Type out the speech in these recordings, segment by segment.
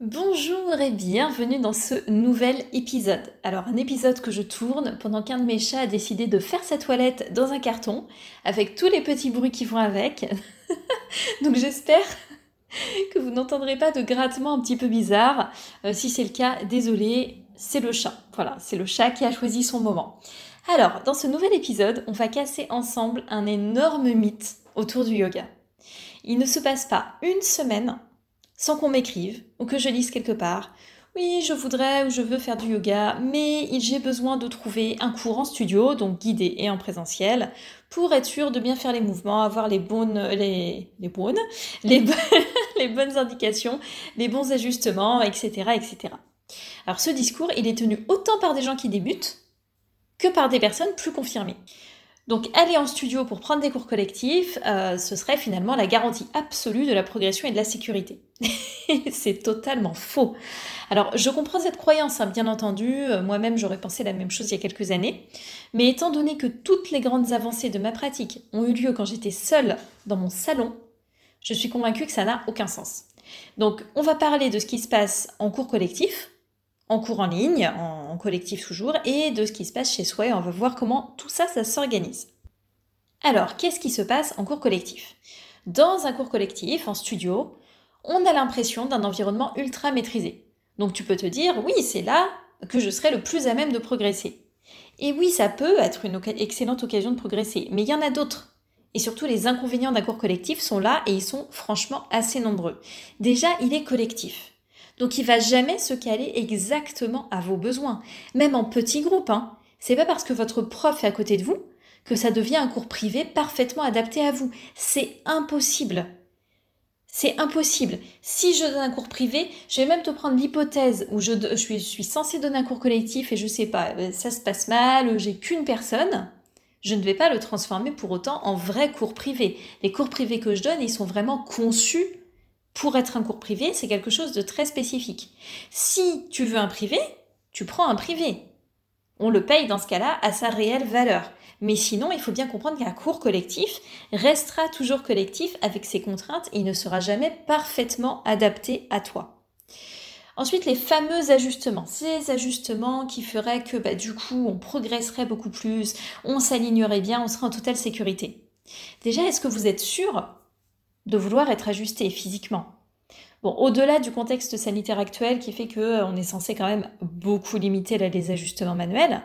Bonjour et bienvenue dans ce nouvel épisode. Alors un épisode que je tourne pendant qu'un de mes chats a décidé de faire sa toilette dans un carton avec tous les petits bruits qui vont avec. Donc j'espère que vous n'entendrez pas de grattement un petit peu bizarre. Euh, si c'est le cas, désolé, c'est le chat. Voilà, c'est le chat qui a choisi son moment. Alors, dans ce nouvel épisode, on va casser ensemble un énorme mythe autour du yoga. Il ne se passe pas une semaine sans qu'on m'écrive ou que je lise quelque part. Oui, je voudrais ou je veux faire du yoga, mais j'ai besoin de trouver un cours en studio, donc guidé et en présentiel, pour être sûr de bien faire les mouvements, avoir les bonnes, les, bonnes, bonnes indications, les bons ajustements, etc., etc. Alors ce discours, il est tenu autant par des gens qui débutent que par des personnes plus confirmées. Donc aller en studio pour prendre des cours collectifs, euh, ce serait finalement la garantie absolue de la progression et de la sécurité. c'est totalement faux. Alors je comprends cette croyance, hein, bien entendu, euh, moi-même j'aurais pensé la même chose il y a quelques années, mais étant donné que toutes les grandes avancées de ma pratique ont eu lieu quand j'étais seule dans mon salon, je suis convaincue que ça n'a aucun sens. Donc on va parler de ce qui se passe en cours collectif, en cours en ligne, en, collectif toujours, et de ce qui se passe chez soi. Et on va voir comment tout ça, ça s'organise. Alors, qu'est-ce qui se passe en cours collectif? Dans un cours collectif, en studio, on a l'impression d'un environnement ultra maîtrisé. Donc tu peux te dire, oui, c'est là que je serai le plus à même de progresser. Et oui, ça peut être une excellente occasion de progresser, mais il y en a d'autres. Et surtout, les inconvénients d'un cours collectif sont là et ils sont franchement assez nombreux. Déjà, il est collectif. Donc il va jamais se caler exactement à vos besoins, même en petit groupe. Hein. C'est pas parce que votre prof est à côté de vous que ça devient un cours privé parfaitement adapté à vous. C'est impossible. C'est impossible. Si je donne un cours privé, je vais même te prendre l'hypothèse où je, je, suis, je suis censée donner un cours collectif et je sais pas, euh, ça se passe mal, j'ai qu'une personne. Je ne vais pas le transformer pour autant en vrai cours privé. Les cours privés que je donne, ils sont vraiment conçus pour être un cours privé, c'est quelque chose de très spécifique. Si tu veux un privé, tu prends un privé. On le paye dans ce cas-là à sa réelle valeur. Mais sinon, il faut bien comprendre qu'un cours collectif restera toujours collectif avec ses contraintes et ne sera jamais parfaitement adapté à toi. Ensuite, les fameux ajustements. Ces ajustements qui feraient que bah, du coup, on progresserait beaucoup plus, on s'alignerait bien, on serait en totale sécurité. Déjà, est-ce que vous êtes sûr de vouloir être ajusté physiquement. Bon, au-delà du contexte sanitaire actuel qui fait que euh, on est censé quand même beaucoup limiter les ajustements manuels,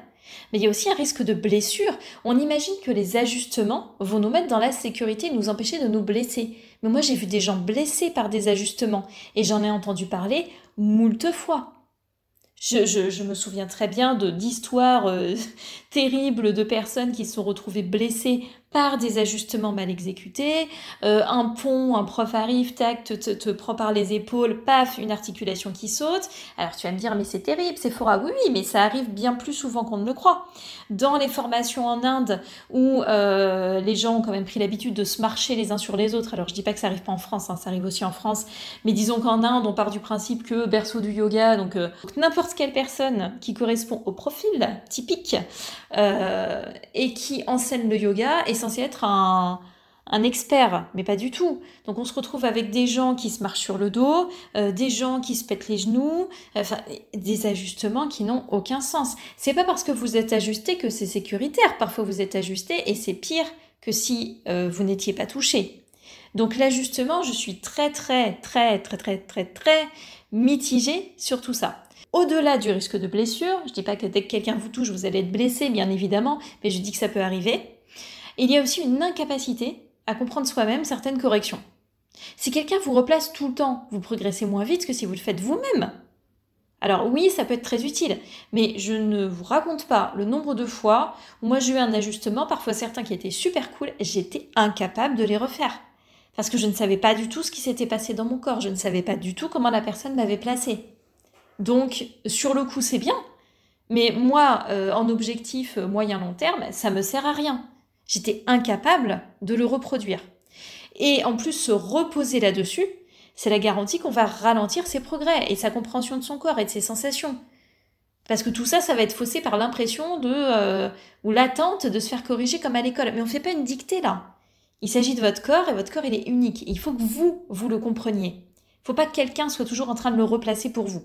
mais il y a aussi un risque de blessure. On imagine que les ajustements vont nous mettre dans la sécurité et nous empêcher de nous blesser. Mais moi, j'ai vu des gens blessés par des ajustements et j'en ai entendu parler moult fois. Je, me souviens très bien d'histoires euh, terribles de personnes qui se sont retrouvées blessées par des ajustements mal exécutés, euh, un pont, un prof arrive, tac, te, te, prend par les épaules, paf, une articulation qui saute. Alors tu vas me dire, mais c'est terrible, c'est fort. Oui, oui, mais ça arrive bien plus souvent qu'on ne le croit. Dans les formations en Inde, où euh, les gens ont quand même pris l'habitude de se marcher les uns sur les autres, alors je dis pas que ça arrive pas en France, hein, ça arrive aussi en France, mais disons qu'en Inde, on part du principe que berceau du yoga, donc euh, n'importe quelle personne qui correspond au profil typique et qui enseigne le yoga censé être un, expert, mais pas du tout. Donc on se retrouve avec des gens qui se marchent sur le dos, euh, des gens qui se pètent les genoux, enfin des ajustements qui n'ont aucun sens. C'est pas parce que vous êtes ajusté que c'est sécuritaire. Parfois vous êtes ajusté et c'est pire que si euh, vous n'étiez pas touché. Donc l'ajustement, je suis très très très très très très très mitigée sur tout ça. Au-delà du risque de blessure, je dis pas que dès que quelqu'un vous touche, vous allez être blessé, bien évidemment, mais je dis que ça peut arriver il y a aussi une incapacité à comprendre soi-même certaines corrections. Si quelqu'un vous replace tout le temps, vous progressez moins vite que si vous le faites vous-même. Alors oui, ça peut être très utile, mais je ne vous raconte pas le nombre de fois où moi j'ai eu un ajustement, parfois certains qui étaient super cool, j'étais incapable de les refaire. Parce que je ne savais pas du tout ce qui s'était passé dans mon corps, je ne savais pas du tout comment la personne m'avait placé. Donc, sur le coup, c'est bien. Mais moi, euh, en objectif moyen-long terme, ça me sert à rien. J'étais incapable de le reproduire. Et en plus, se reposer là-dessus, c'est la garantie qu'on va ralentir ses progrès et sa compréhension de son corps et de ses sensations. Parce que tout ça, ça va être faussé par l'impression de euh, ou l'attente de se faire corriger comme à l'école. Mais on ne fait pas une dictée là. Il s'agit de votre corps et votre corps il est unique. Il faut que vous vous le compreniez. Il ne faut pas que quelqu'un soit toujours en train de le replacer pour vous.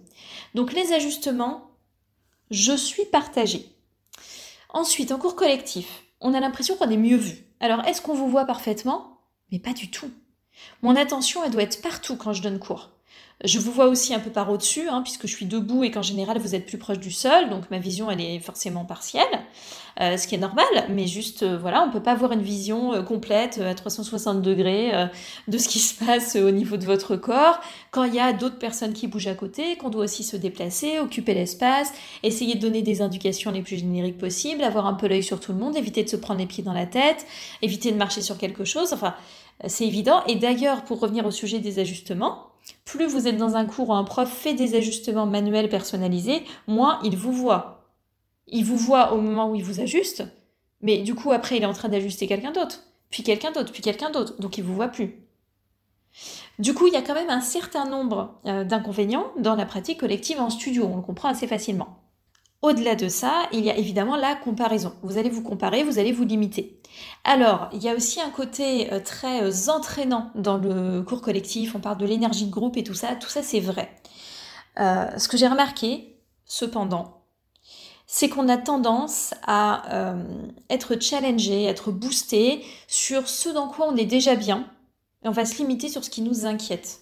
Donc les ajustements, je suis partagée. Ensuite, en cours collectif, on a l'impression qu'on est mieux vu. Alors est-ce qu'on vous voit parfaitement? Mais pas du tout. Mon attention, elle doit être partout quand je donne cours. Je vous vois aussi un peu par au-dessus, hein, puisque je suis debout et qu'en général vous êtes plus proche du sol, donc ma vision elle est forcément partielle, euh, ce qui est normal, mais juste euh, voilà, on peut pas avoir une vision euh, complète à 360 degrés de ce qui se passe au niveau de votre corps quand il y a d'autres personnes qui bougent à côté, qu'on doit aussi se déplacer, occuper l'espace, essayer de donner des indications les plus génériques possibles, avoir un peu l'œil sur tout le monde, éviter de se prendre les pieds dans la tête, éviter de marcher sur quelque chose, enfin c'est évident. Et d'ailleurs, pour revenir au sujet des ajustements, plus vous êtes dans un cours où un prof fait des ajustements manuels personnalisés, moins il vous voit. Il vous voit au moment où il vous ajuste, mais du coup après il est en train d'ajuster quelqu'un d'autre, puis quelqu'un d'autre, puis quelqu'un d'autre, donc il vous voit plus. Du coup, il y a quand même un certain nombre euh, d'inconvénients dans la pratique collective en studio, on le comprend assez facilement. Au-delà de ça, il y a évidemment la comparaison. Vous allez vous comparer, vous allez vous limiter. Alors, il y a aussi un côté euh, très euh, entraînant dans le cours collectif, on parle de l'énergie de groupe et tout ça, tout ça c'est vrai. Euh, ce que j'ai remarqué, cependant, c'est qu'on a tendance à être challengé, être boosté sur ce dans quoi on est déjà bien, et on va se limiter sur ce qui nous inquiète,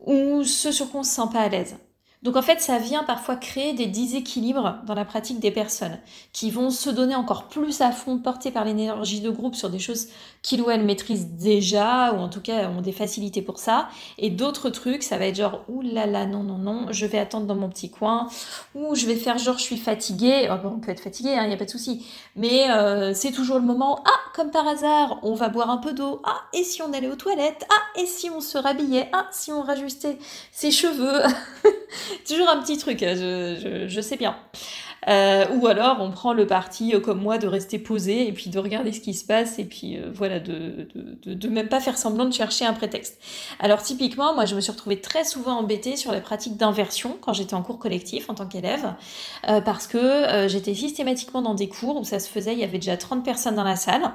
ou ce sur quoi on se sent pas à l'aise. Donc en fait, ça vient parfois créer des déséquilibres dans la pratique des personnes qui vont se donner encore plus à fond, portées par l'énergie de groupe sur des choses qu'ils ou elles maîtrisent déjà, ou en tout cas ont des facilités pour ça. Et d'autres trucs, ça va être genre, ouh là là, non, non, non, je vais attendre dans mon petit coin, ou je vais faire genre, je suis fatiguée. Bon, on peut être fatigué, il hein, n'y a pas de souci. Mais euh, c'est toujours le moment, ah, comme par hasard, on va boire un peu d'eau. Ah, et si on allait aux toilettes? Ah, et si on se rhabillait? Ah, si on rajustait ses cheveux? Toujours un petit truc, hein, je, sais bien. Euh, ou alors on prend le parti euh, comme moi de rester posé et puis de regarder ce qui se passe et puis euh, voilà de, de, même pas faire semblant de chercher un prétexte. Alors typiquement moi je me suis retrouvée très souvent embêtée sur les pratiques d'inversion quand j'étais en cours collectif en tant qu'élève parce que j'étais systématiquement dans des cours où ça se faisait, il y avait déjà 30 personnes dans la salle.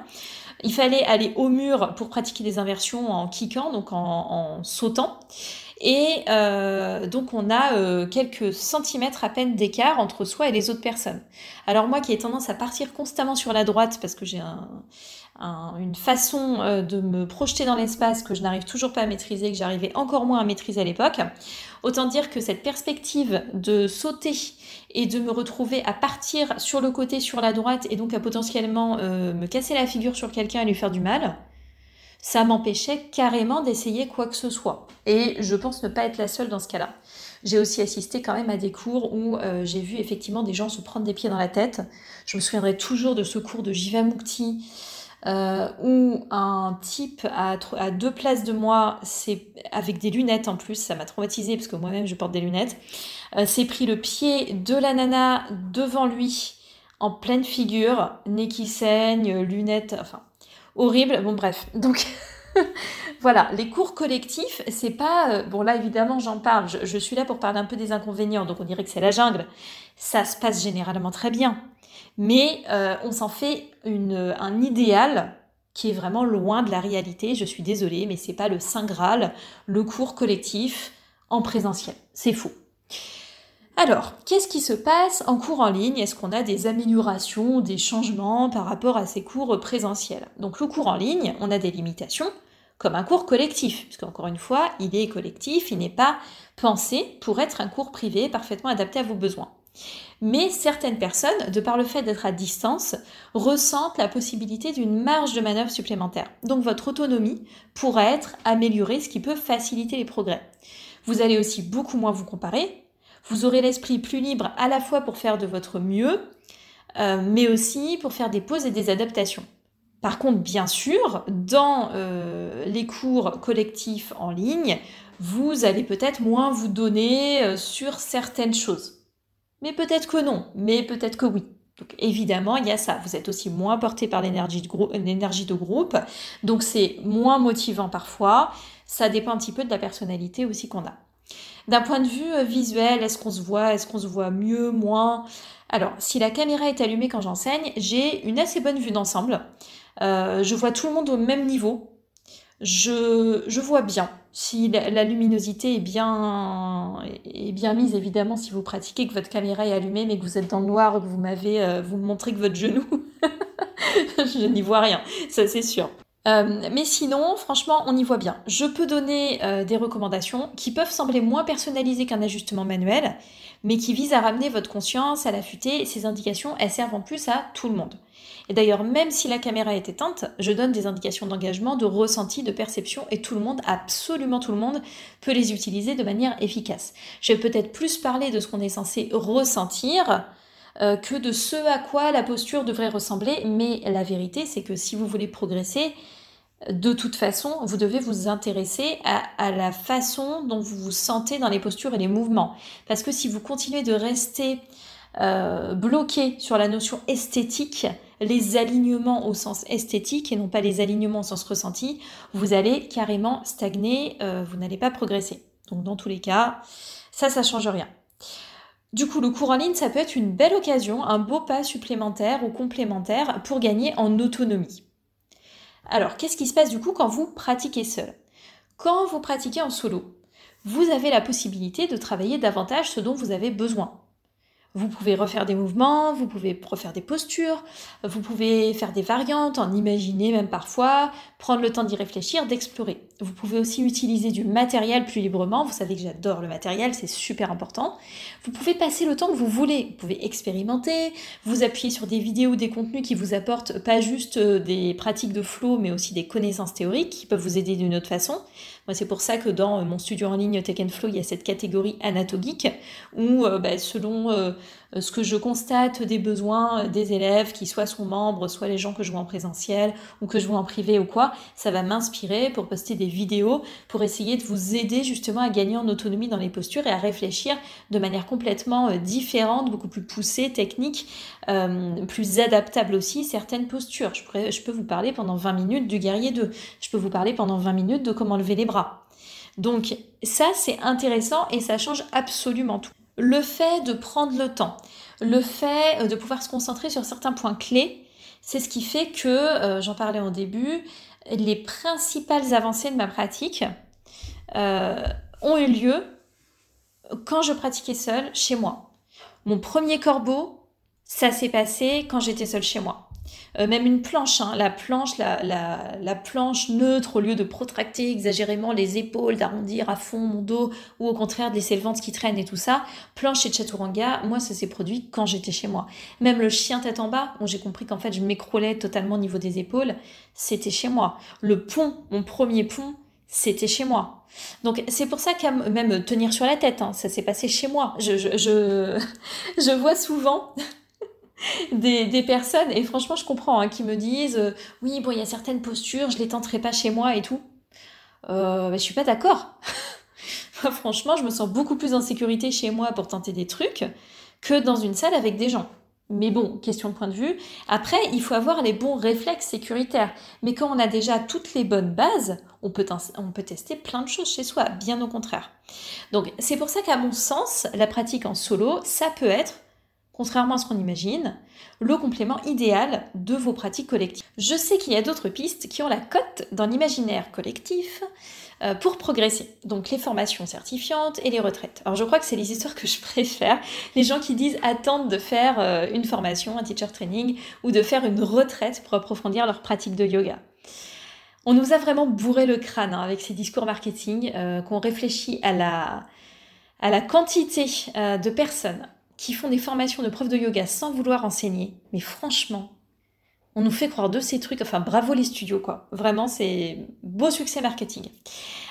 Il fallait aller au mur pour pratiquer des inversions en kickant, donc en, en sautant. Et euh, donc on a euh, quelques centimètres à peine d'écart entre soi et les autres personnes. Alors moi qui ai tendance à partir constamment sur la droite parce que j'ai une façon euh, de me projeter dans l'espace que je n'arrive toujours pas à maîtriser, que j'arrivais encore moins à maîtriser à l'époque, autant dire que cette perspective de sauter et de me retrouver à partir sur le côté, sur la droite, et donc à potentiellement me casser la figure sur quelqu'un et lui faire du mal, ça m'empêchait carrément d'essayer quoi que ce soit. Et je pense ne pas être la seule dans ce cas-là. J'ai aussi assisté quand même à des cours où euh, j'ai vu effectivement des gens se prendre des pieds dans la tête. Je me souviendrai toujours de ce cours de Jivamukti euh, où un type à, deux places de moi, c'est avec des lunettes en plus, ça m'a traumatisé parce que moi-même je porte des lunettes, euh, s'est pris le pied de la nana devant lui en pleine figure, nez qui saigne, lunettes, enfin horrible. Bon, bref. Donc. voilà, les cours collectifs, c'est pas. Euh, bon, là, évidemment, j'en parle. Je, suis là pour parler un peu des inconvénients, donc on dirait que c'est la jungle. Ça se passe généralement très bien. Mais euh, on s'en fait un idéal qui est vraiment loin de la réalité. Je suis désolée, mais c'est pas le Saint Graal, le cours collectif en présentiel. C'est faux. Alors, qu'est-ce qui se passe en cours en ligne? Est-ce qu'on a des améliorations, des changements par rapport à ces cours présentiels? Donc le cours en ligne, on a des limitations, comme un cours collectif, puisque encore une fois, il est collectif, il n'est pas pensé pour être un cours privé parfaitement adapté à vos besoins. Mais certaines personnes, de par le fait d'être à distance, ressentent la possibilité d'une marge de manœuvre supplémentaire. Donc votre autonomie pourrait être améliorée, ce qui peut faciliter les progrès. Vous allez aussi beaucoup moins vous comparer, vous aurez l'esprit plus libre à la fois pour faire de votre mieux, euh, mais aussi pour faire des pauses et des adaptations. Par contre, bien sûr, dans euh, les cours collectifs en ligne, vous allez peut-être moins vous donner euh, sur certaines choses. Mais peut-être que non, mais peut-être que oui. Donc évidemment, il y a ça. Vous êtes aussi moins porté par l'énergie de, de groupe, donc c'est moins motivant parfois. Ça dépend un petit peu de la personnalité aussi qu'on a. D'un point de vue euh, visuel, est-ce qu'on se voit Est-ce qu'on se voit mieux, moins? Alors, si la caméra est allumée quand j'enseigne, j'ai une assez bonne vue d'ensemble. Euh, je vois tout le monde au même niveau. Je, vois bien. Si la, luminosité est bien, est bien mise, évidemment, si vous pratiquez, que votre caméra est allumée, mais que vous êtes dans le noir, que vous m'avez, euh, montrez que votre genou, je n'y vois rien, ça c'est sûr. Euh, mais sinon, franchement, on y voit bien. Je peux donner des recommandations qui peuvent sembler moins personnalisées qu'un ajustement manuel, mais qui visent à ramener votre conscience à l'affûter. Ces indications, elles servent en plus à tout le monde. Et d'ailleurs, même si la caméra est éteinte, je donne des indications d'engagement, de ressenti, de perception, et tout le monde, absolument tout le monde, peut les utiliser de manière efficace. Je vais peut-être plus parler de ce qu'on est censé ressentir euh, que de ce à quoi la posture devrait ressembler, mais la vérité, c'est que si vous voulez progresser, de toute façon, vous devez vous intéresser à, la façon dont vous vous sentez dans les postures et les mouvements. Parce que si vous continuez de rester euh, bloqué sur la notion esthétique, les alignements au sens esthétique et non pas les alignements au sens ressenti, vous allez carrément stagner, euh, vous n'allez pas progresser. Donc dans tous les cas, ça, ça change rien. Du coup, le cours en ligne, ça peut être une belle occasion, un beau pas supplémentaire ou complémentaire pour gagner en autonomie. Alors, qu'est-ce qui se passe du coup quand vous pratiquez seul? Quand vous pratiquez en solo, vous avez la possibilité de travailler davantage ce dont vous avez besoin. Vous pouvez refaire des mouvements, vous pouvez refaire des postures, vous pouvez faire des variantes, en imaginer même parfois, prendre le temps d'y réfléchir, d'explorer. Vous pouvez aussi utiliser du matériel plus librement, vous savez que j'adore le matériel, c'est super important. Vous pouvez passer le temps que vous voulez, vous pouvez expérimenter, vous appuyer sur des vidéos des contenus qui vous apportent pas juste euh, des pratiques de flow, mais aussi des connaissances théoriques qui peuvent vous aider d'une autre façon. Moi, c'est pour ça que dans euh, mon studio en ligne Tech Flow, il y a cette catégorie anatogique où, euh, bah, selon ce que je constate des besoins des élèves, qui soient sont membres, soit les gens que je vois en présentiel ou que je vois en privé ou quoi, ça va m'inspirer pour poster des vidéos pour essayer de vous aider justement à gagner en autonomie dans les postures et à réfléchir de manière complètement différente, beaucoup plus poussée, technique, plus adaptable aussi certaines postures. Je, je peux vous parler pendant 20 minutes du guerrier 2. Je peux vous parler pendant 20 minutes de comment lever les bras donc ça, c'est intéressant et ça change absolument tout. Le fait de prendre le temps, le fait euh, de pouvoir se concentrer sur certains points clés, c'est ce qui fait que, euh, j'en parlais au début, les principales avancées de ma pratique euh, ont eu lieu quand je pratiquais seule chez moi. Mon premier corbeau, ça s'est passé quand j'étais seule chez moi. Euh, même une planche, hein. la planche, la, la, planche neutre, au lieu de protracter exagérément les épaules, d'arrondir à fond mon dos, ou au contraire de laisser le ventre qui traîne et tout ça, planche de Chaturanga, moi ça s'est produit quand j'étais chez moi. Même le chien tête en bas, où j'ai compris qu'en fait je m'écroulais totalement au niveau des épaules, c'était chez moi. Le pont, mon premier pont, c'était chez moi. Donc c'est pour ça qu'à même tenir sur la tête, hein, ça s'est passé chez moi. Je, je, je, je vois souvent des, personnes, et franchement, je comprends, hein, qui me disent euh, Oui, bon, il y a certaines postures, je les tenterai pas chez moi et tout. Euh, je suis pas d'accord. franchement, je me sens beaucoup plus en sécurité chez moi pour tenter des trucs que dans une salle avec des gens. Mais bon, question de point de vue. Après, il faut avoir les bons réflexes sécuritaires. Mais quand on a déjà toutes les bonnes bases, on peut, on peut tester plein de choses chez soi, bien au contraire. Donc, c'est pour ça qu'à mon sens, la pratique en solo, ça peut être contrairement à ce qu'on imagine, le complément idéal de vos pratiques collectives. Je sais qu'il y a d'autres pistes qui ont la cote dans l'imaginaire collectif euh, pour progresser. Donc les formations certifiantes et les retraites. Alors je crois que c'est les histoires que je préfère. Les gens qui disent attendre de faire euh, une formation, un teacher training ou de faire une retraite pour approfondir leur pratique de yoga. On nous a vraiment bourré le crâne hein, avec ces discours marketing, euh, qu'on réfléchit à la, à la quantité de personnes qui font des formations de profs de yoga sans vouloir enseigner. Mais franchement, on nous fait croire de ces trucs. Enfin, bravo les studios, quoi. Vraiment, c'est beau succès marketing.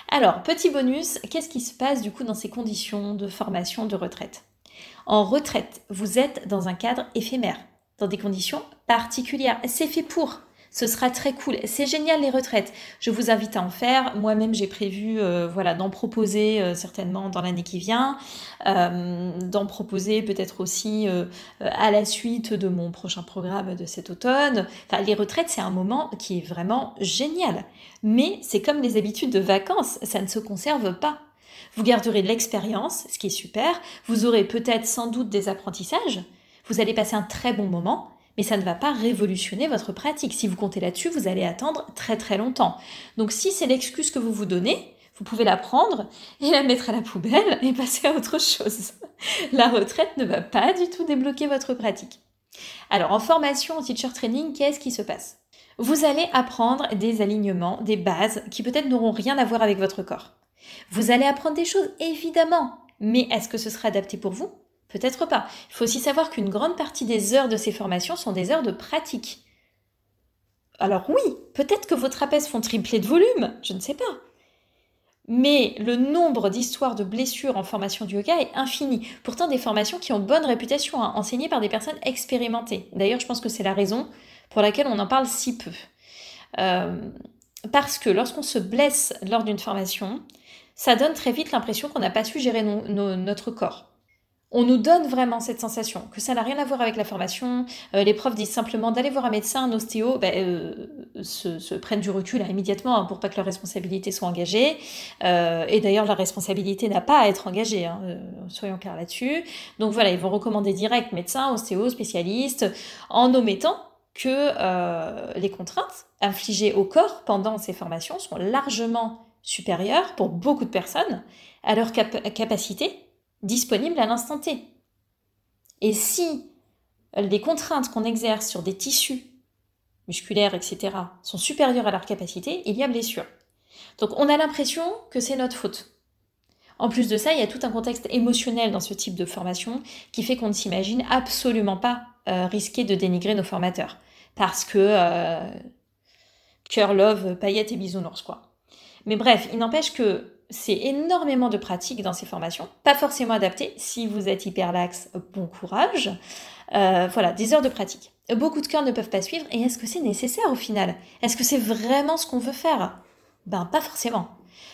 Alors, petit bonus, qu'est-ce qui se passe du coup dans ces conditions de formation de retraite? En retraite, vous êtes dans un cadre éphémère, dans des conditions particulières. C'est fait pour. Ce sera très cool. C'est génial les retraites. Je vous invite à en faire. Moi-même, j'ai prévu euh, voilà, d'en proposer euh, certainement dans l'année qui vient, euh, d'en proposer peut-être aussi à la suite de mon prochain programme de cet automne. Enfin, les retraites, c'est un moment qui est vraiment génial. Mais c'est comme les habitudes de vacances, ça ne se conserve pas. Vous garderez de l'expérience, ce qui est super. Vous aurez peut-être sans doute des apprentissages. Vous allez passer un très bon moment mais ça ne va pas révolutionner votre pratique. Si vous comptez là-dessus, vous allez attendre très très longtemps. Donc si c'est l'excuse que vous vous donnez, vous pouvez la prendre et la mettre à la poubelle et passer à autre chose. La retraite ne va pas du tout débloquer votre pratique. Alors en formation, en teacher training, qu'est-ce qui se passe? Vous allez apprendre des alignements, des bases qui peut-être n'auront rien à voir avec votre corps. Vous allez apprendre des choses, évidemment, mais est-ce que ce sera adapté pour vous? Peut-être pas. Il faut aussi savoir qu'une grande partie des heures de ces formations sont des heures de pratique. Alors oui, peut-être que vos trapèzes font tripler de volume, je ne sais pas. Mais le nombre d'histoires de blessures en formation du yoga est infini. Pourtant, des formations qui ont bonne réputation, hein, enseignées par des personnes expérimentées. D'ailleurs, je pense que c'est la raison pour laquelle on en parle si peu. Euh, parce que lorsqu'on se blesse lors d'une formation, ça donne très vite l'impression qu'on n'a pas su gérer notre corps on nous donne vraiment cette sensation que ça n'a rien à voir avec la formation. Euh, les profs disent simplement d'aller voir un médecin, un ostéo, ben, euh, se, prennent du recul hein, immédiatement hein, pour pas que leur responsabilité soit engagée. Euh, et d'ailleurs, la responsabilité n'a pas à être engagée, hein, soyons clairs là-dessus. Donc voilà, ils vont recommander direct médecin, ostéo, spécialiste, en omettant que les contraintes infligées au corps pendant ces formations sont largement supérieures pour beaucoup de personnes à leur capacité disponible à l'instant T. Et si les contraintes qu'on exerce sur des tissus musculaires, etc., sont supérieures à leur capacité, il y a blessure. Donc on a l'impression que c'est notre faute. En plus de ça, il y a tout un contexte émotionnel dans ce type de formation qui fait qu'on ne s'imagine absolument pas euh, risquer de dénigrer nos formateurs. Parce que euh, cœur, love, paillettes et bisounours, quoi. Mais bref, il n'empêche que c'est énormément de pratique dans ces formations, pas forcément adaptées. Si vous êtes hyperlaxe, bon courage. Euh, voilà, des heures de pratique. Beaucoup de cœurs ne peuvent pas suivre. Et est-ce que c'est nécessaire au final? Est-ce que c'est vraiment ce qu'on veut faire? Ben, pas forcément.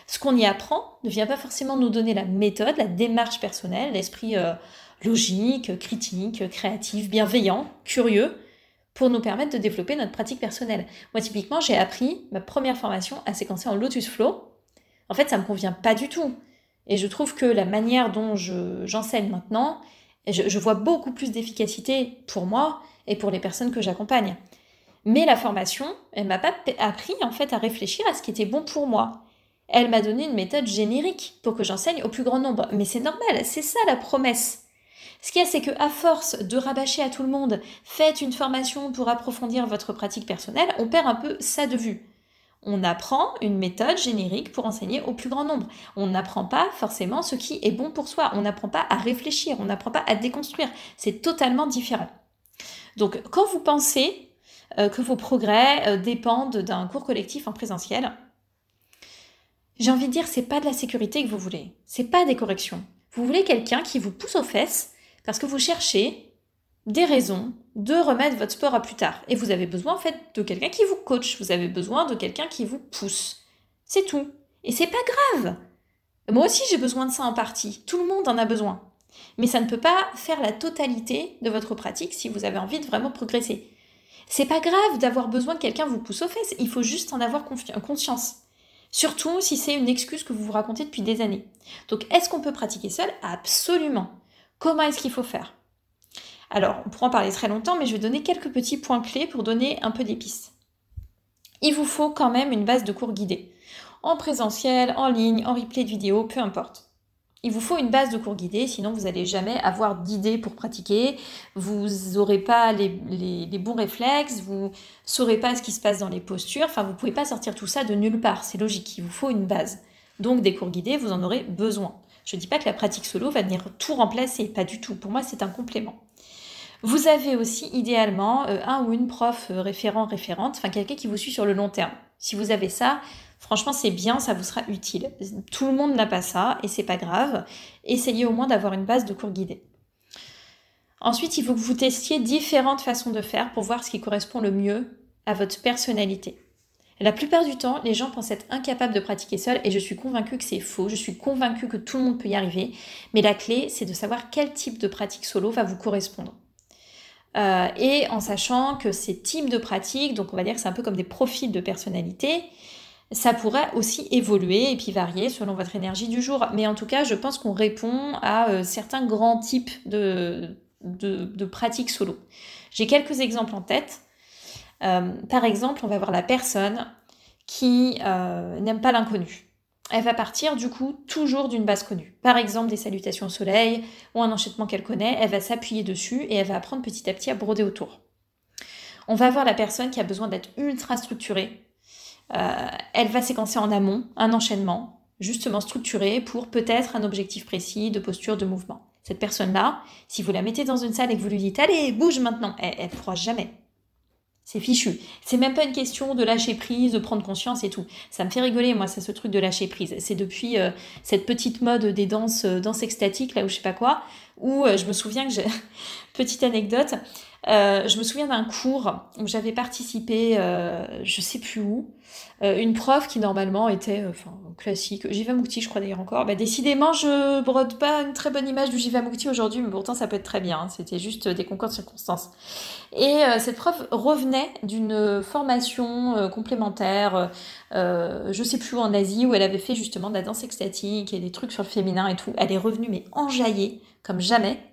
Ce qu'on y apprend ne vient pas forcément nous donner la méthode, la démarche personnelle, l'esprit euh, logique, critique, créatif, bienveillant, curieux, pour nous permettre de développer notre pratique personnelle. Moi, typiquement, j'ai appris ma première formation à séquencer en Lotus Flow en fait, ça me convient pas du tout. Et je trouve que la manière dont j'enseigne maintenant, je, vois beaucoup plus d'efficacité pour moi et pour les personnes que j'accompagne. Mais la formation, elle m'a pas appris en fait à réfléchir à ce qui était bon pour moi. Elle m'a donné une méthode générique pour que j'enseigne au plus grand nombre. Mais c'est normal, c'est ça la promesse. Ce qu'il y a, c'est que à force de rabâcher à tout le monde, faites une formation pour approfondir votre pratique personnelle, on perd un peu ça de vue. On apprend une méthode générique pour enseigner au plus grand nombre. On n'apprend pas forcément ce qui est bon pour soi. On n'apprend pas à réfléchir. On n'apprend pas à déconstruire. C'est totalement différent. Donc, quand vous pensez euh, que vos progrès euh, dépendent d'un cours collectif en présentiel, j'ai envie de dire, c'est pas de la sécurité que vous voulez. C'est pas des corrections. Vous voulez quelqu'un qui vous pousse aux fesses parce que vous cherchez des raisons de remettre votre sport à plus tard. Et vous avez besoin en fait de quelqu'un qui vous coach, vous avez besoin de quelqu'un qui vous pousse. C'est tout. Et c'est pas grave. Moi aussi j'ai besoin de ça en partie. Tout le monde en a besoin. Mais ça ne peut pas faire la totalité de votre pratique si vous avez envie de vraiment progresser. C'est pas grave d'avoir besoin que quelqu'un vous pousse aux fesses, il faut juste en avoir conscience. Surtout si c'est une excuse que vous vous racontez depuis des années. Donc est-ce qu'on peut pratiquer seul? Absolument. Comment est-ce qu'il faut faire? Alors, on pourra en parler très longtemps, mais je vais donner quelques petits points clés pour donner un peu des. Il vous faut quand même une base de cours guidés. En présentiel, en ligne, en replay de vidéo, peu importe. Il vous faut une base de cours guidés, sinon vous n'allez jamais avoir d'idées pour pratiquer, vous n'aurez pas les, bons réflexes, vous saurez pas ce qui se passe dans les postures, enfin vous ne pouvez pas sortir tout ça de nulle part, c'est logique, il vous faut une base. Donc des cours guidés, vous en aurez besoin. Je ne dis pas que la pratique solo va venir tout remplacer, pas du tout, pour moi c'est un complément. Vous avez aussi idéalement euh, un ou une prof euh, référent, référente, enfin quelqu'un qui vous suit sur le long terme. Si vous avez ça, franchement c'est bien, ça vous sera utile. Tout le monde n'a pas ça et c'est pas grave. Essayez au moins d'avoir une base de cours guidés. Ensuite, il faut que vous testiez différentes façons de faire pour voir ce qui correspond le mieux à votre personnalité. La plupart du temps, les gens pensent être incapables de pratiquer seuls et je suis convaincue que c'est faux. Je suis convaincue que tout le monde peut y arriver. Mais la clé, c'est de savoir quel type de pratique solo va vous correspondre. Euh, et en sachant que ces types de pratiques, donc on va dire que c'est un peu comme des profils de personnalité, ça pourrait aussi évoluer et puis varier selon votre énergie du jour. Mais en tout cas, je pense qu'on répond à euh, certains grands types de, pratiques solo. J'ai quelques exemples en tête. Euh, par exemple, on va voir la personne qui n'aime pas l'inconnu. Elle va partir du coup toujours d'une base connue. Par exemple, des salutations au soleil ou un enchaînement qu'elle connaît, elle va s'appuyer dessus et elle va apprendre petit à petit à broder autour. On va voir la personne qui a besoin d'être ultra structurée. Euh, elle va séquencer en amont un enchaînement, justement structuré pour peut-être un objectif précis de posture, de mouvement. Cette personne-là, si vous la mettez dans une salle et que vous lui dites allez, bouge maintenant, elle ne fera jamais. C'est fichu. C'est même pas une question de lâcher prise, de prendre conscience et tout. Ça me fait rigoler, moi, c'est ce truc de lâcher prise. C'est depuis euh, cette petite mode des danses, euh, danse extatiques, là, où je sais pas quoi, où euh, je me souviens que j'ai... Petite anecdote, euh, je me souviens d'un cours où j'avais participé, euh, je sais plus où, euh, une prof qui normalement était enfin, classique, Jivamukti je crois d'ailleurs encore. Bah, décidément, je brode pas une très bonne image du Jivamukti aujourd'hui, mais pourtant ça peut être très bien, hein. c'était juste des concours de circonstances. Et cette prof revenait d'une formation complémentaire, je sais plus où en Asie, où elle avait fait justement de la danse extatique et des trucs sur le féminin et tout. Elle est revenue mais enjaillée comme jamais.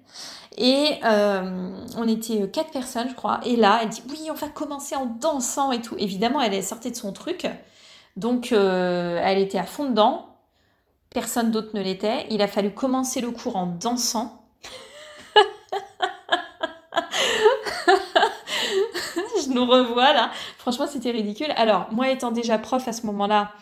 Et euh, on était euh, quatre personnes, je crois. Et là, elle dit oui, on va commencer en dansant et tout. Évidemment, elle est sortie de son truc. Donc, euh, elle était à fond dedans. Personne d'autre ne l'était. Il a fallu commencer le cours en dansant. je nous revois là. Franchement, c'était ridicule. Alors, moi étant déjà prof à ce moment-là,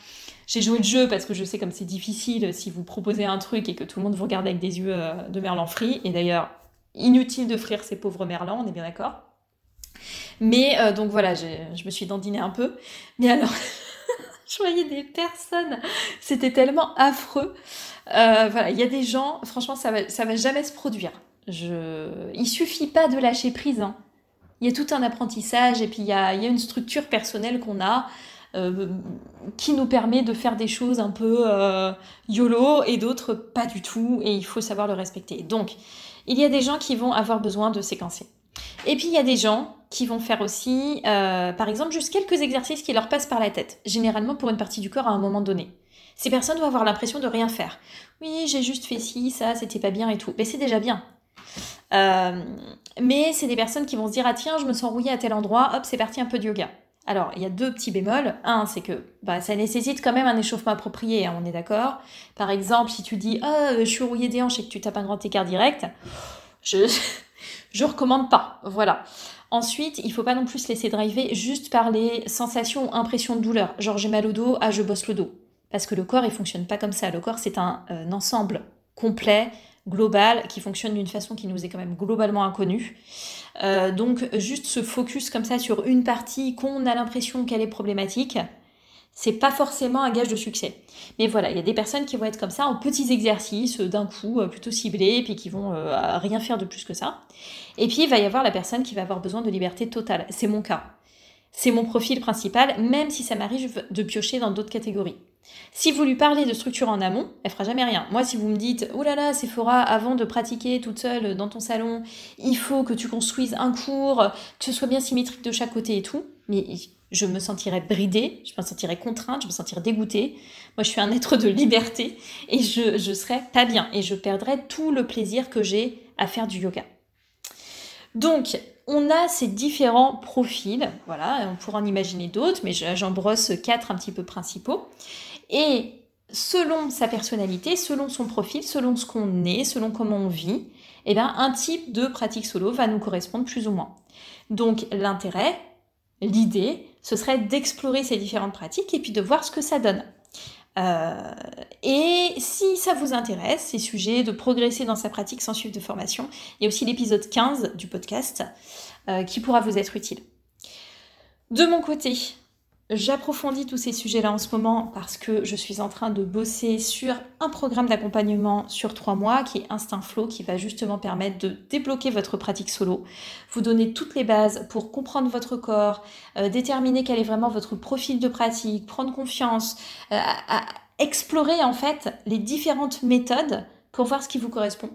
j'ai joué le jeu parce que je sais comme c'est difficile si vous proposez un truc et que tout le monde vous regarde avec des yeux de merlan frit. Et d'ailleurs, Inutile de frire ces pauvres merlans, on est bien d'accord. Mais euh, donc voilà, je me suis dandinée un peu. Mais alors, je voyais des personnes, c'était tellement affreux. Euh, voilà, il y a des gens, franchement, ça va, ça va jamais se produire. Je... Il suffit pas de lâcher prise. Hein. Il y a tout un apprentissage et puis il y a, une structure personnelle qu'on a. Euh, qui nous permet de faire des choses un peu YOLO et d'autres pas du tout et il faut savoir le respecter. Donc il y a des gens qui vont avoir besoin de séquencer. Et puis il y a des gens qui vont faire aussi, euh, par exemple, juste quelques exercices qui leur passent par la tête, généralement pour une partie du corps à un moment donné. Ces personnes vont avoir l'impression de rien faire. Oui, j'ai juste fait ci, ça, c'était pas bien et tout. Mais c'est déjà bien. Euh, mais c'est des personnes qui vont se dire ah tiens, je me sens rouillée à tel endroit, hop, c'est parti un peu de yoga. Alors, il y a deux petits bémols. Un, c'est que bah, ça nécessite quand même un échauffement approprié, hein, on est d'accord. Par exemple, si tu dis Ah, je suis rouillé des hanches et que tu tapes un grand écart direct, je je recommande pas. Voilà. Ensuite, il faut pas non plus se laisser driver juste par les sensations ou impressions de douleur. Genre, j'ai mal au dos, ah, je bosse le dos. Parce que le corps, il fonctionne pas comme ça. Le corps, c'est un, un ensemble complet, global, qui fonctionne d'une façon qui nous est quand même globalement inconnue. Euh, donc juste se focus comme ça sur une partie qu'on a l'impression qu'elle est problématique, c'est pas forcément un gage de succès. Mais voilà, il y a des personnes qui vont être comme ça en petits exercices d'un coup euh, plutôt ciblés, puis qui vont euh, rien faire de plus que ça. Et puis il va y avoir la personne qui va avoir besoin de liberté totale. C'est mon cas. C'est mon profil principal, même si ça m'arrive de piocher dans d'autres catégories. Si vous lui parlez de structure en amont, elle fera jamais rien. Moi, si vous me dites, oh là là, Sephora, avant de pratiquer toute seule dans ton salon, il faut que tu construises un cours, que ce soit bien symétrique de chaque côté et tout, mais je me sentirais bridée, je me sentirais contrainte, je me sentirais dégoûtée. Moi, je suis un être de liberté et je, je serais pas bien et je perdrais tout le plaisir que j'ai à faire du yoga. Donc, on a ces différents profils, voilà, on pourra en imaginer d'autres, mais j'en brosse quatre un petit peu principaux. Et selon sa personnalité, selon son profil, selon ce qu'on est, selon comment on vit, eh bien, un type de pratique solo va nous correspondre plus ou moins. Donc l'intérêt, l'idée, ce serait d'explorer ces différentes pratiques et puis de voir ce que ça donne. Euh, et si ça vous intéresse, ces sujets, de progresser dans sa pratique sans suivre de formation, il y a aussi l'épisode 15 du podcast euh, qui pourra vous être utile. De mon côté, J'approfondis tous ces sujets-là en ce moment parce que je suis en train de bosser sur un programme d'accompagnement sur trois mois qui est Instinct Flow qui va justement permettre de débloquer votre pratique solo, vous donner toutes les bases pour comprendre votre corps, euh, déterminer quel est vraiment votre profil de pratique, prendre confiance, euh, explorer en fait les différentes méthodes pour voir ce qui vous correspond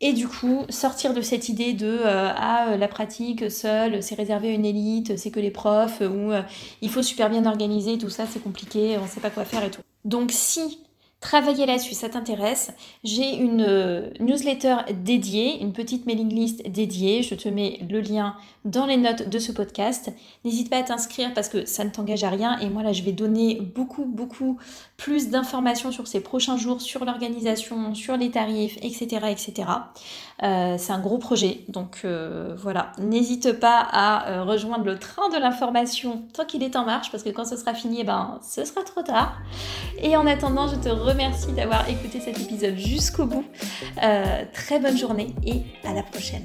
et du coup, sortir de cette idée de euh, ah euh, la pratique seule, c'est réservé à une élite, c'est que les profs ou euh, il faut super bien organiser, tout ça c'est compliqué, on sait pas quoi faire et tout. Donc si travailler là-dessus, ça t'intéresse, j'ai une euh, newsletter dédiée, une petite mailing list dédiée. Je te mets le lien dans les notes de ce podcast. N'hésite pas à t'inscrire parce que ça ne t'engage à rien. Et moi, là, je vais donner beaucoup, beaucoup plus d'informations sur ces prochains jours, sur l'organisation, sur les tarifs, etc. etc. Euh, c'est un gros projet. Donc euh, voilà, n'hésite pas à rejoindre le train de l'information tant qu'il est en marche parce que quand ce sera fini, eh ben, ce sera trop tard. Et en attendant, je te remercie d'avoir écouté cet épisode jusqu'au bout. Euh, très bonne journée et à la prochaine.